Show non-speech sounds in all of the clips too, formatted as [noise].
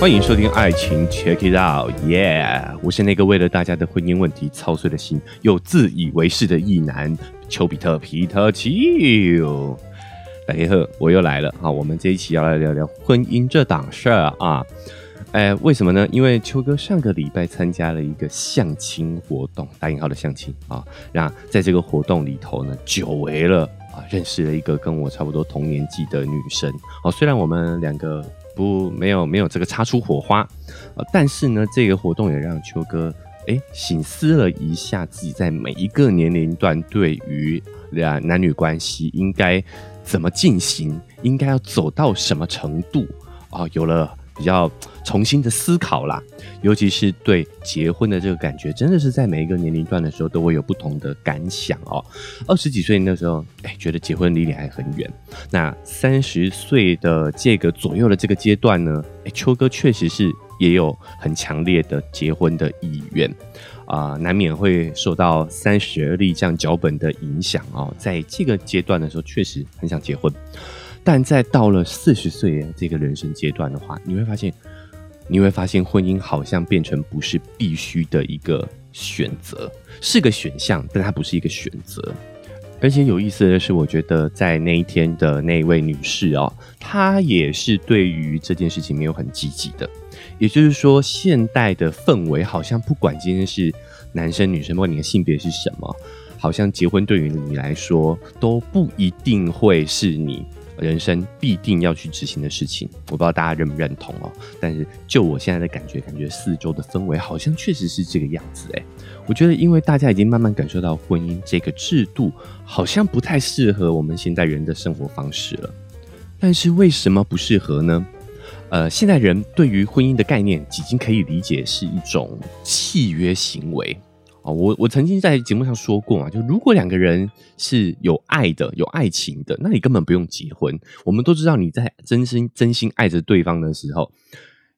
欢迎收听《爱情 Check It Out》耶我是那个为了大家的婚姻问题操碎了心又自以为是的异男丘比特皮特丘。大家好，我又来了。好，我们这一期要来聊聊婚姻这档事儿啊。哎，为什么呢？因为秋哥上个礼拜参加了一个相亲活动，打引号的相亲啊。那在这个活动里头呢，久违了啊，认识了一个跟我差不多同年纪的女生。哦，虽然我们两个。不，没有没有这个擦出火花，呃，但是呢，这个活动也让秋哥哎醒思了一下自己在每一个年龄段对于两男女关系应该怎么进行，应该要走到什么程度啊，有了。比较重新的思考啦，尤其是对结婚的这个感觉，真的是在每一个年龄段的时候都会有不同的感想哦。二十几岁那时候，哎，觉得结婚离你还很远。那三十岁的这个左右的这个阶段呢，哎，秋哥确实是也有很强烈的结婚的意愿啊，难免会受到三十而立这样脚本的影响哦。在这个阶段的时候，确实很想结婚。但在到了四十岁这个人生阶段的话，你会发现，你会发现婚姻好像变成不是必须的一个选择，是个选项，但它不是一个选择。而且有意思的是，我觉得在那一天的那位女士哦，她也是对于这件事情没有很积极的。也就是说，现代的氛围好像不管今天是男生女生，不管你的性别是什么，好像结婚对于你来说都不一定会是你。人生必定要去执行的事情，我不知道大家认不认同哦。但是就我现在的感觉，感觉四周的氛围好像确实是这个样子哎。我觉得，因为大家已经慢慢感受到婚姻这个制度好像不太适合我们现代人的生活方式了。但是为什么不适合呢？呃，现代人对于婚姻的概念已经可以理解是一种契约行为。哦，我我曾经在节目上说过嘛，就如果两个人是有爱的、有爱情的，那你根本不用结婚。我们都知道你在真心真心爱着对方的时候，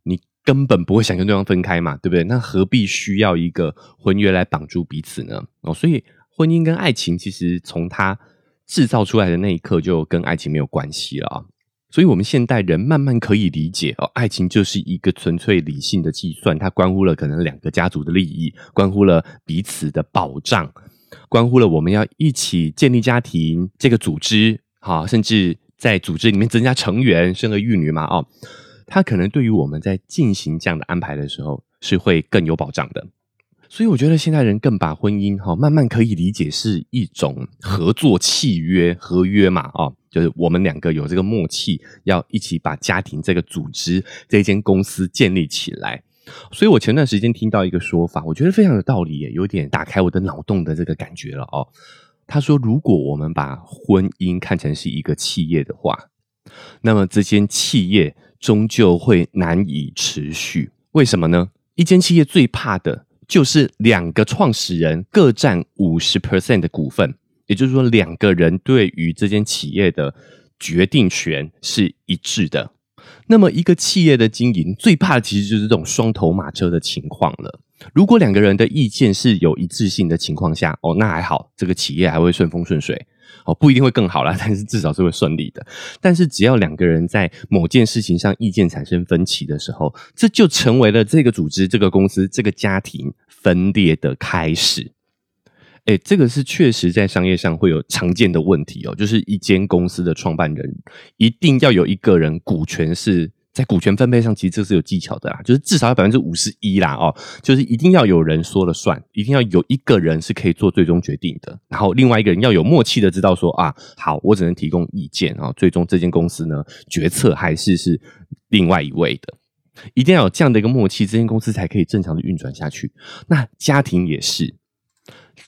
你根本不会想跟对方分开嘛，对不对？那何必需要一个婚约来绑住彼此呢？哦，所以婚姻跟爱情其实从它制造出来的那一刻就跟爱情没有关系了啊。所以，我们现代人慢慢可以理解哦，爱情就是一个纯粹理性的计算，它关乎了可能两个家族的利益，关乎了彼此的保障，关乎了我们要一起建立家庭这个组织，哈，甚至在组织里面增加成员，生儿育女嘛，哦，它可能对于我们在进行这样的安排的时候，是会更有保障的。所以，我觉得现代人更把婚姻哈，慢慢可以理解是一种合作契约、合约嘛，哦。就是我们两个有这个默契，要一起把家庭这个组织、这间公司建立起来。所以我前段时间听到一个说法，我觉得非常有道理，也有点打开我的脑洞的这个感觉了哦。他说，如果我们把婚姻看成是一个企业的话，那么这间企业终究会难以持续。为什么呢？一间企业最怕的就是两个创始人各占五十 percent 的股份。也就是说，两个人对于这间企业的决定权是一致的。那么，一个企业的经营最怕的其实就是这种双头马车的情况了。如果两个人的意见是有一致性的情况下，哦，那还好，这个企业还会顺风顺水。哦，不一定会更好啦，[laughs] 但是至少是会顺利的。但是，只要两个人在某件事情上意见产生分歧的时候，这就成为了这个组织、这个公司、这个家庭分裂的开始。哎，这个是确实在商业上会有常见的问题哦，就是一间公司的创办人一定要有一个人股权是在股权分配上，其实这是有技巧的啦，就是至少要百分之五十一啦哦，就是一定要有人说了算，一定要有一个人是可以做最终决定的，然后另外一个人要有默契的知道说啊，好，我只能提供意见啊，最终这间公司呢决策还是是另外一位的，一定要有这样的一个默契，这间公司才可以正常的运转下去。那家庭也是。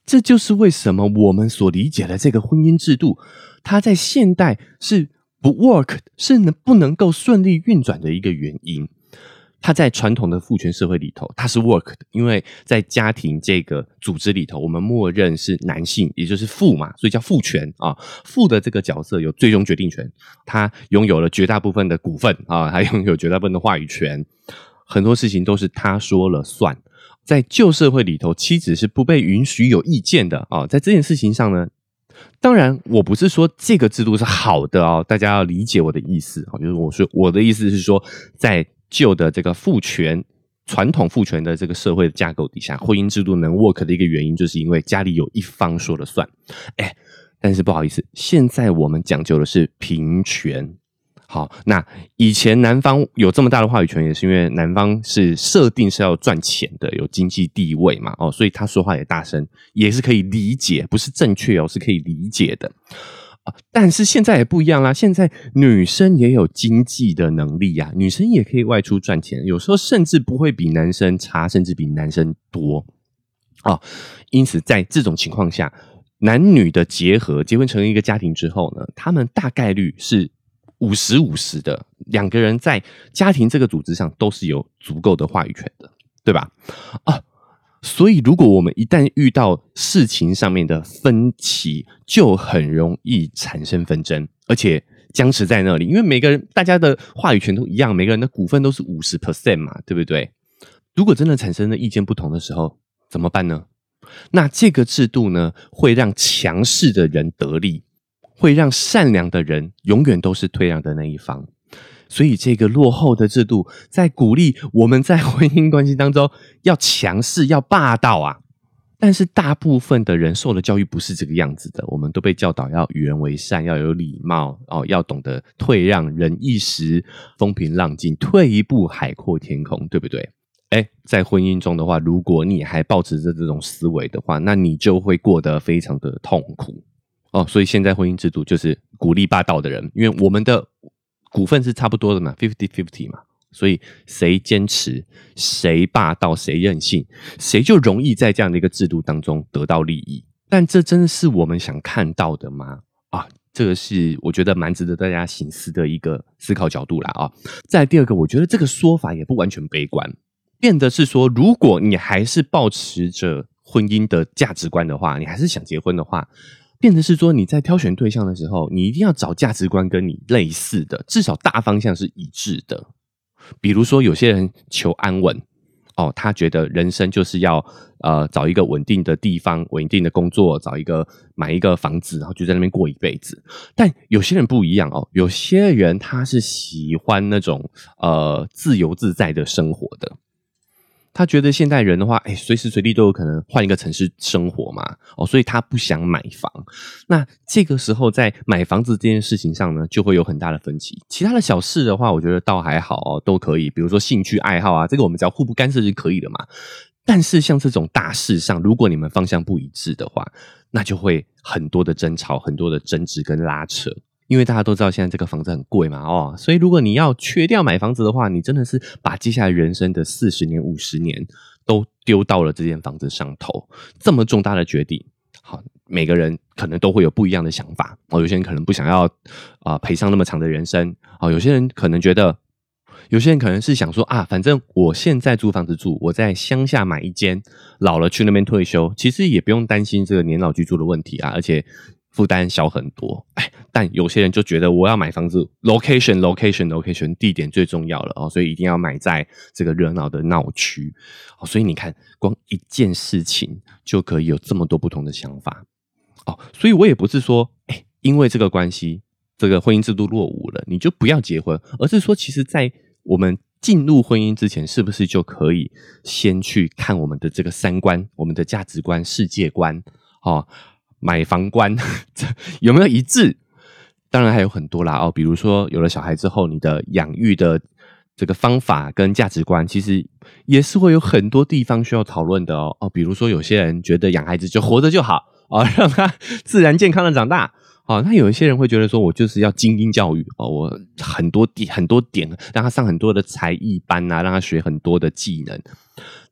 这就是为什么我们所理解的这个婚姻制度，它在现代是不 work，是能不能够顺利运转的一个原因。它在传统的父权社会里头，它是 work 的，因为在家庭这个组织里头，我们默认是男性，也就是父嘛，所以叫父权啊。父的这个角色有最终决定权，他拥有了绝大部分的股份啊，[laughs] 还拥有绝大部分的话语权，很多事情都是他说了算。在旧社会里头，妻子是不被允许有意见的啊。在这件事情上呢，当然，我不是说这个制度是好的哦，大家要理解我的意思啊。就是我说我的意思是说，在旧的这个父权、传统父权的这个社会的架构底下，婚姻制度能 work 的一个原因，就是因为家里有一方说了算。哎，但是不好意思，现在我们讲究的是平权。好，那以前男方有这么大的话语权，也是因为男方是设定是要赚钱的，有经济地位嘛，哦，所以他说话也大声，也是可以理解，不是正确哦，是可以理解的。但是现在也不一样啦，现在女生也有经济的能力呀，女生也可以外出赚钱，有时候甚至不会比男生差，甚至比男生多啊。因此，在这种情况下，男女的结合，结婚成为一个家庭之后呢，他们大概率是。五十五十的两个人在家庭这个组织上都是有足够的话语权的，对吧？啊，所以如果我们一旦遇到事情上面的分歧，就很容易产生纷争，而且僵持在那里。因为每个人大家的话语权都一样，每个人的股份都是五十 percent 嘛，对不对？如果真的产生了意见不同的时候，怎么办呢？那这个制度呢，会让强势的人得利。会让善良的人永远都是退让的那一方，所以这个落后的制度在鼓励我们在婚姻关系当中要强势、要霸道啊！但是大部分的人受的教育不是这个样子的，我们都被教导要与人为善，要有礼貌哦，要懂得退让，忍一时风平浪静，退一步海阔天空，对不对？哎，在婚姻中的话，如果你还保持着这种思维的话，那你就会过得非常的痛苦。哦，所以现在婚姻制度就是鼓励霸道的人，因为我们的股份是差不多的嘛，fifty fifty 嘛，所以谁坚持，谁霸道，谁任性，谁就容易在这样的一个制度当中得到利益。但这真的是我们想看到的吗？啊，这个是我觉得蛮值得大家醒思的一个思考角度啦。啊。再第二个，我觉得这个说法也不完全悲观，变的是说，如果你还是保持着婚姻的价值观的话，你还是想结婚的话。变的是说，你在挑选对象的时候，你一定要找价值观跟你类似的，至少大方向是一致的。比如说，有些人求安稳，哦，他觉得人生就是要呃找一个稳定的地方、稳定的工作，找一个买一个房子，然后就在那边过一辈子。但有些人不一样哦，有些人他是喜欢那种呃自由自在的生活的。他觉得现代人的话，哎，随时随地都有可能换一个城市生活嘛，哦，所以他不想买房。那这个时候在买房子这件事情上呢，就会有很大的分歧。其他的小事的话，我觉得倒还好，都可以。比如说兴趣爱好啊，这个我们只要互不干涉就可以了嘛。但是像这种大事上，如果你们方向不一致的话，那就会很多的争吵、很多的争执跟拉扯。因为大家都知道现在这个房子很贵嘛，哦，所以如果你要缺掉买房子的话，你真的是把接下来人生的四十年、五十年都丢到了这间房子上头。这么重大的决定，好，每个人可能都会有不一样的想法。哦，有些人可能不想要啊赔上那么长的人生，哦，有些人可能觉得，有些人可能是想说啊，反正我现在租房子住，我在乡下买一间，老了去那边退休，其实也不用担心这个年老居住的问题啊，而且。负担小很多，哎，但有些人就觉得我要买房子，location，location，location，地点最重要了哦，所以一定要买在这个热闹的闹区。所以你看，光一件事情就可以有这么多不同的想法哦。所以我也不是说，哎，因为这个关系，这个婚姻制度落伍了，你就不要结婚，而是说，其实，在我们进入婚姻之前，是不是就可以先去看我们的这个三观、我们的价值观、世界观，哦。买房观有没有一致？当然还有很多啦哦，比如说有了小孩之后，你的养育的这个方法跟价值观，其实也是会有很多地方需要讨论的哦哦。比如说有些人觉得养孩子就活着就好啊，[laughs] 让他自然健康的长大哦。那有一些人会觉得说，我就是要精英教育哦，我很多点很多点让他上很多的才艺班啊，让他学很多的技能，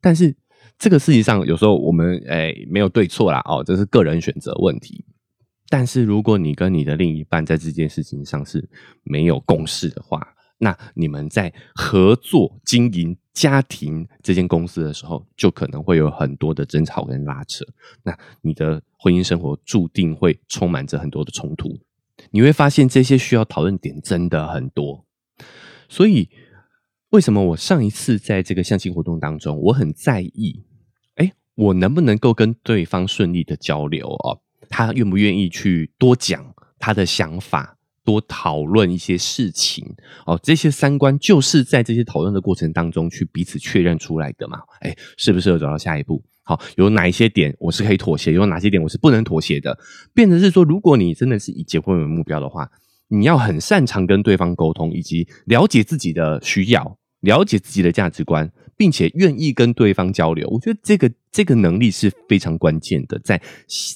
但是。这个事情上，有时候我们诶没有对错啦，哦，这是个人选择问题。但是如果你跟你的另一半在这件事情上是没有共识的话，那你们在合作经营家庭这间公司的时候，就可能会有很多的争吵跟拉扯。那你的婚姻生活注定会充满着很多的冲突。你会发现这些需要讨论点真的很多，所以。为什么我上一次在这个相亲活动当中，我很在意，哎，我能不能够跟对方顺利的交流哦？他愿不愿意去多讲他的想法，多讨论一些事情哦。这些三观就是在这些讨论的过程当中去彼此确认出来的嘛。哎，适不适合走到下一步？好，有哪一些点我是可以妥协，有哪些点我是不能妥协的？变成是说，如果你真的是以结婚为目标的话，你要很擅长跟对方沟通，以及了解自己的需要，了解自己的价值观。并且愿意跟对方交流，我觉得这个这个能力是非常关键的。在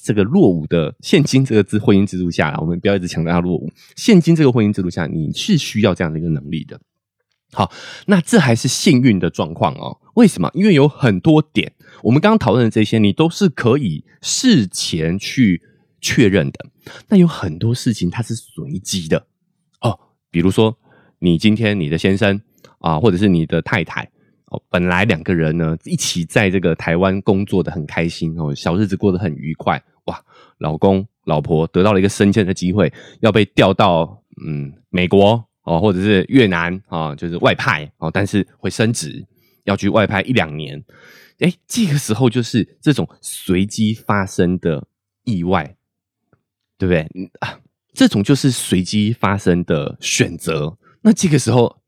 这个落伍的现今这个字婚姻制度下，我们不要一直强调落伍。现今这个婚姻制度下，你是需要这样的一个能力的。好，那这还是幸运的状况哦。为什么？因为有很多点，我们刚刚讨论的这些，你都是可以事前去确认的。那有很多事情它是随机的哦，比如说你今天你的先生啊，或者是你的太太。哦，本来两个人呢一起在这个台湾工作的很开心哦，小日子过得很愉快哇。老公老婆得到了一个升迁的机会，要被调到嗯美国哦，或者是越南啊，就是外派哦，但是会升职，要去外派一两年。哎，这个时候就是这种随机发生的意外，对不对？啊，这种就是随机发生的选择。那这个时候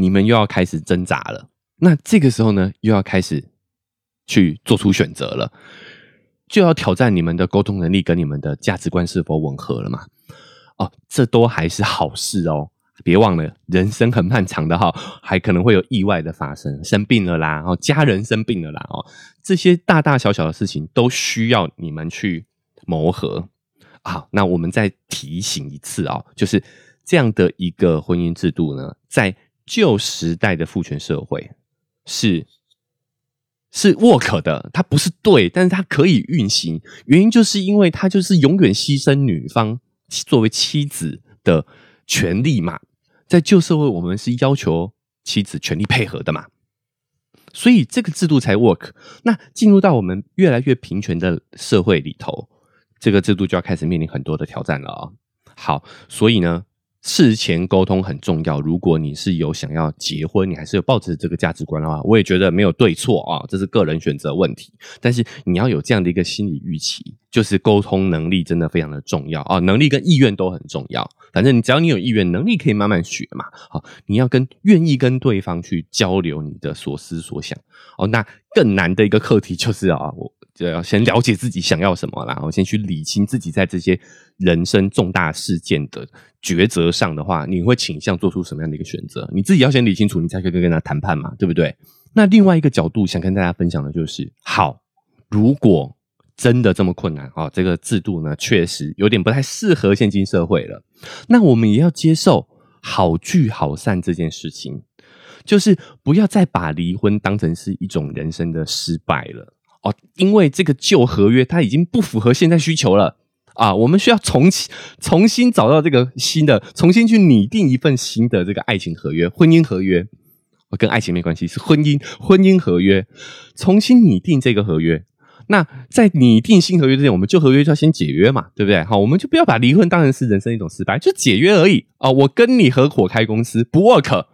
你们又要开始挣扎了。那这个时候呢，又要开始去做出选择了，就要挑战你们的沟通能力跟你们的价值观是否吻合了嘛？哦，这都还是好事哦。别忘了，人生很漫长的哈，还可能会有意外的发生，生病了啦，哦，家人生病了啦，哦，这些大大小小的事情都需要你们去磨合。好，那我们再提醒一次啊，就是这样的一个婚姻制度呢，在旧时代的父权社会。是是 work 的，它不是对，但是它可以运行。原因就是因为它就是永远牺牲女方作为妻子的权利嘛。在旧社会，我们是要求妻子全力配合的嘛，所以这个制度才 work。那进入到我们越来越平权的社会里头，这个制度就要开始面临很多的挑战了啊。好，所以呢。事前沟通很重要。如果你是有想要结婚，你还是有抱着这个价值观的话，我也觉得没有对错啊，这是个人选择问题。但是你要有这样的一个心理预期，就是沟通能力真的非常的重要啊，能力跟意愿都很重要。反正你只要你有意愿，能力可以慢慢学嘛。好，你要跟愿意跟对方去交流你的所思所想哦。那更难的一个课题就是啊，我。就要先了解自己想要什么，然 [laughs] 后先去理清自己在这些人生重大事件的抉择上的话，你会倾向做出什么样的一个选择？你自己要先理清楚，你才可以跟他谈判嘛，对不对？那另外一个角度想跟大家分享的就是，好，如果真的这么困难啊，这个制度呢确实有点不太适合现今社会了，那我们也要接受好聚好散这件事情，就是不要再把离婚当成是一种人生的失败了。哦，因为这个旧合约它已经不符合现在需求了啊，我们需要重新重新找到这个新的，重新去拟定一份新的这个爱情合约、婚姻合约。跟爱情没关系，是婚姻婚姻合约，重新拟定这个合约。那在拟定新合约之前，我们旧合约就要先解约嘛，对不对？好，我们就不要把离婚当成是人生一种失败，就解约而已啊。我跟你合伙开公司不 work，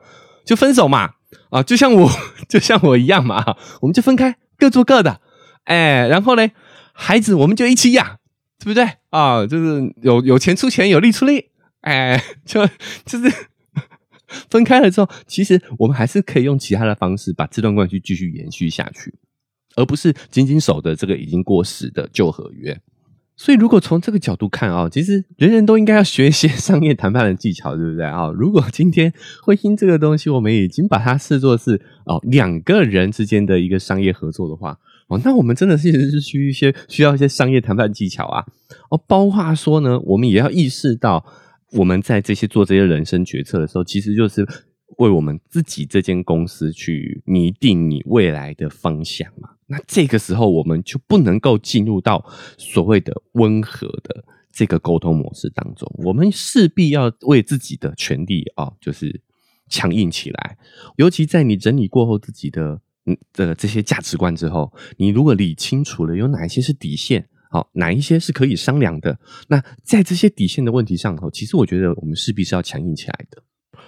就分手嘛啊，就像我 [laughs] 就像我一样嘛，我们就分开，各做各的。哎，然后呢，孩子我们就一起养，对不对啊？就是有有钱出钱，有力出力，哎，就就是分开了之后，其实我们还是可以用其他的方式把这段关系继续延续下去，而不是紧紧守着这个已经过时的旧合约。所以，如果从这个角度看啊，其实人人都应该要学一些商业谈判的技巧，对不对啊？如果今天婚姻这个东西，我们已经把它视作是哦两个人之间的一个商业合作的话。哦，那我们真的是是需一些需要一些商业谈判技巧啊！哦，包括说呢，我们也要意识到，我们在这些做这些人生决策的时候，其实就是为我们自己这间公司去拟定你未来的方向嘛。那这个时候，我们就不能够进入到所谓的温和的这个沟通模式当中，我们势必要为自己的权利啊，就是强硬起来。尤其在你整理过后自己的。嗯的这些价值观之后，你如果理清楚了有哪一些是底线，好，哪一些是可以商量的，那在这些底线的问题上头，其实我觉得我们势必是要强硬起来的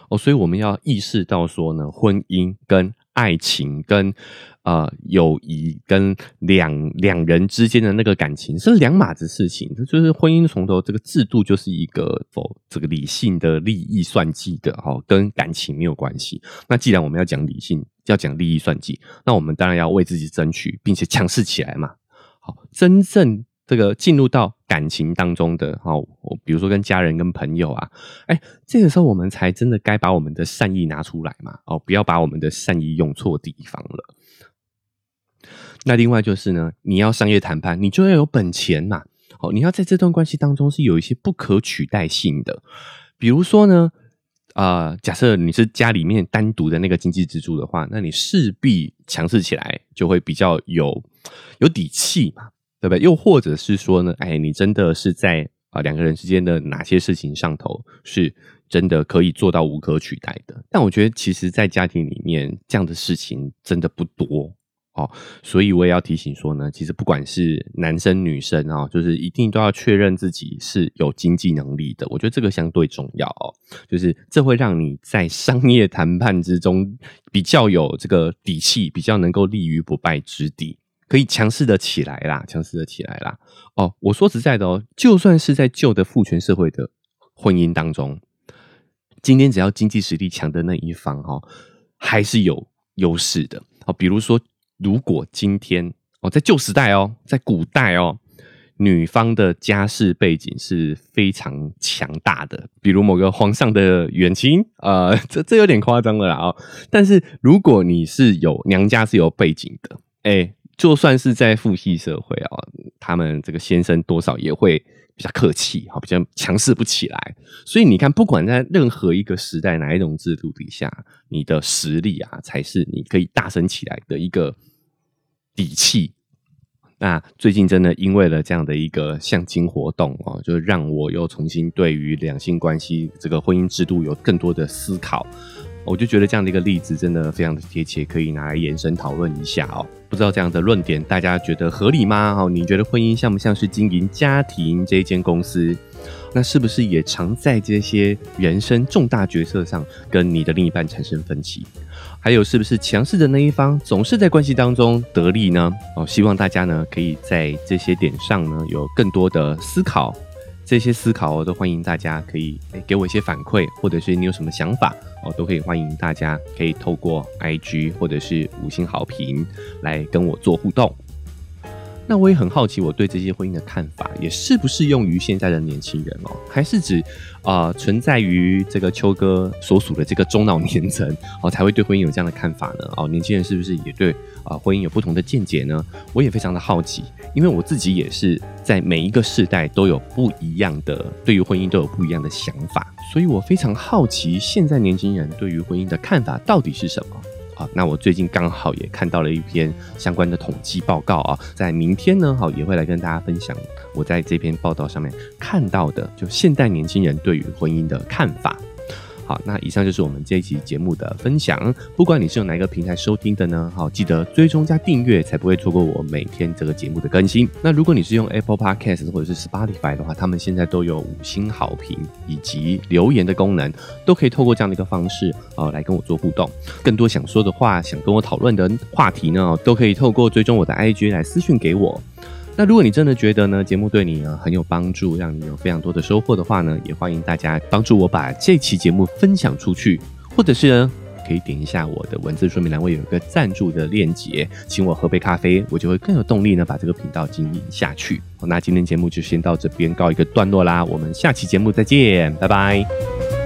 哦。所以我们要意识到说呢，婚姻跟爱情跟呃友谊跟两两人之间的那个感情是两码子事情。就是婚姻从头这个制度就是一个否这个理性的利益算计的哈，跟感情没有关系。那既然我们要讲理性，要讲利益算计，那我们当然要为自己争取，并且强势起来嘛。好，真正。这个进入到感情当中的，好，比如说跟家人、跟朋友啊，哎，这个时候我们才真的该把我们的善意拿出来嘛，哦，不要把我们的善意用错地方了。那另外就是呢，你要商业谈判，你就要有本钱嘛，哦，你要在这段关系当中是有一些不可取代性的，比如说呢，啊，假设你是家里面单独的那个经济支柱的话，那你势必强势起来就会比较有有底气嘛。对不对？又或者是说呢？哎，你真的是在啊两个人之间的哪些事情上头，是真的可以做到无可取代的？但我觉得，其实，在家庭里面这样的事情真的不多哦。所以我也要提醒说呢，其实不管是男生女生啊，就是一定都要确认自己是有经济能力的。我觉得这个相对重要哦，就是这会让你在商业谈判之中比较有这个底气，比较能够立于不败之地。可以强势的起来啦，强势的起来啦。哦，我说实在的哦，就算是在旧的父权社会的婚姻当中，今天只要经济实力强的那一方哈，还是有优势的。哦，比如说，如果今天哦，在旧时代哦，在古代哦，女方的家世背景是非常强大的，比如某个皇上的远亲，呃，[laughs] 这这有点夸张了啦哦。但是如果你是有娘家是有背景的，哎。就算是在父系社会啊，他们这个先生多少也会比较客气，哈，比较强势不起来。所以你看，不管在任何一个时代，哪一种制度底下，你的实力啊，才是你可以大声起来的一个底气。那最近真的因为了这样的一个相亲活动哦，就让我又重新对于两性关系这个婚姻制度有更多的思考。我就觉得这样的一个例子真的非常的贴切，可以拿来延伸讨论一下哦。不知道这样的论点大家觉得合理吗？哦，你觉得婚姻像不像是经营家庭这一间公司？那是不是也常在这些人生重大决策上跟你的另一半产生分歧？还有是不是强势的那一方总是在关系当中得利呢？哦，希望大家呢可以在这些点上呢有更多的思考。这些思考，我都欢迎大家可以给我一些反馈，或者是你有什么想法哦，都可以欢迎大家可以透过 IG 或者是五星好评来跟我做互动。那我也很好奇，我对这些婚姻的看法，也适不适用于现在的年轻人哦？还是指啊存在于这个秋哥所属的这个中老年层哦，才会对婚姻有这样的看法呢？哦，年轻人是不是也对啊婚姻有不同的见解呢？我也非常的好奇，因为我自己也是在每一个世代都有不一样的对于婚姻都有不一样的想法，所以我非常好奇现在年轻人对于婚姻的看法到底是什么。好，那我最近刚好也看到了一篇相关的统计报告啊，在明天呢，好也会来跟大家分享我在这篇报道上面看到的，就现代年轻人对于婚姻的看法。好，那以上就是我们这一期节目的分享。不管你是用哪一个平台收听的呢，好，记得追踪加订阅，才不会错过我每天这个节目的更新。那如果你是用 Apple Podcast 或者是 Spotify 的话，他们现在都有五星好评以及留言的功能，都可以透过这样的一个方式啊来跟我做互动。更多想说的话，想跟我讨论的话题呢，都可以透过追踪我的 IG 来私讯给我。那如果你真的觉得呢节目对你呢很有帮助，让你有非常多的收获的话呢，也欢迎大家帮助我把这期节目分享出去，或者是呢可以点一下我的文字说明栏位有一个赞助的链接，请我喝杯咖啡，我就会更有动力呢把这个频道经营下去。那今天节目就先到这边告一个段落啦，我们下期节目再见，拜拜。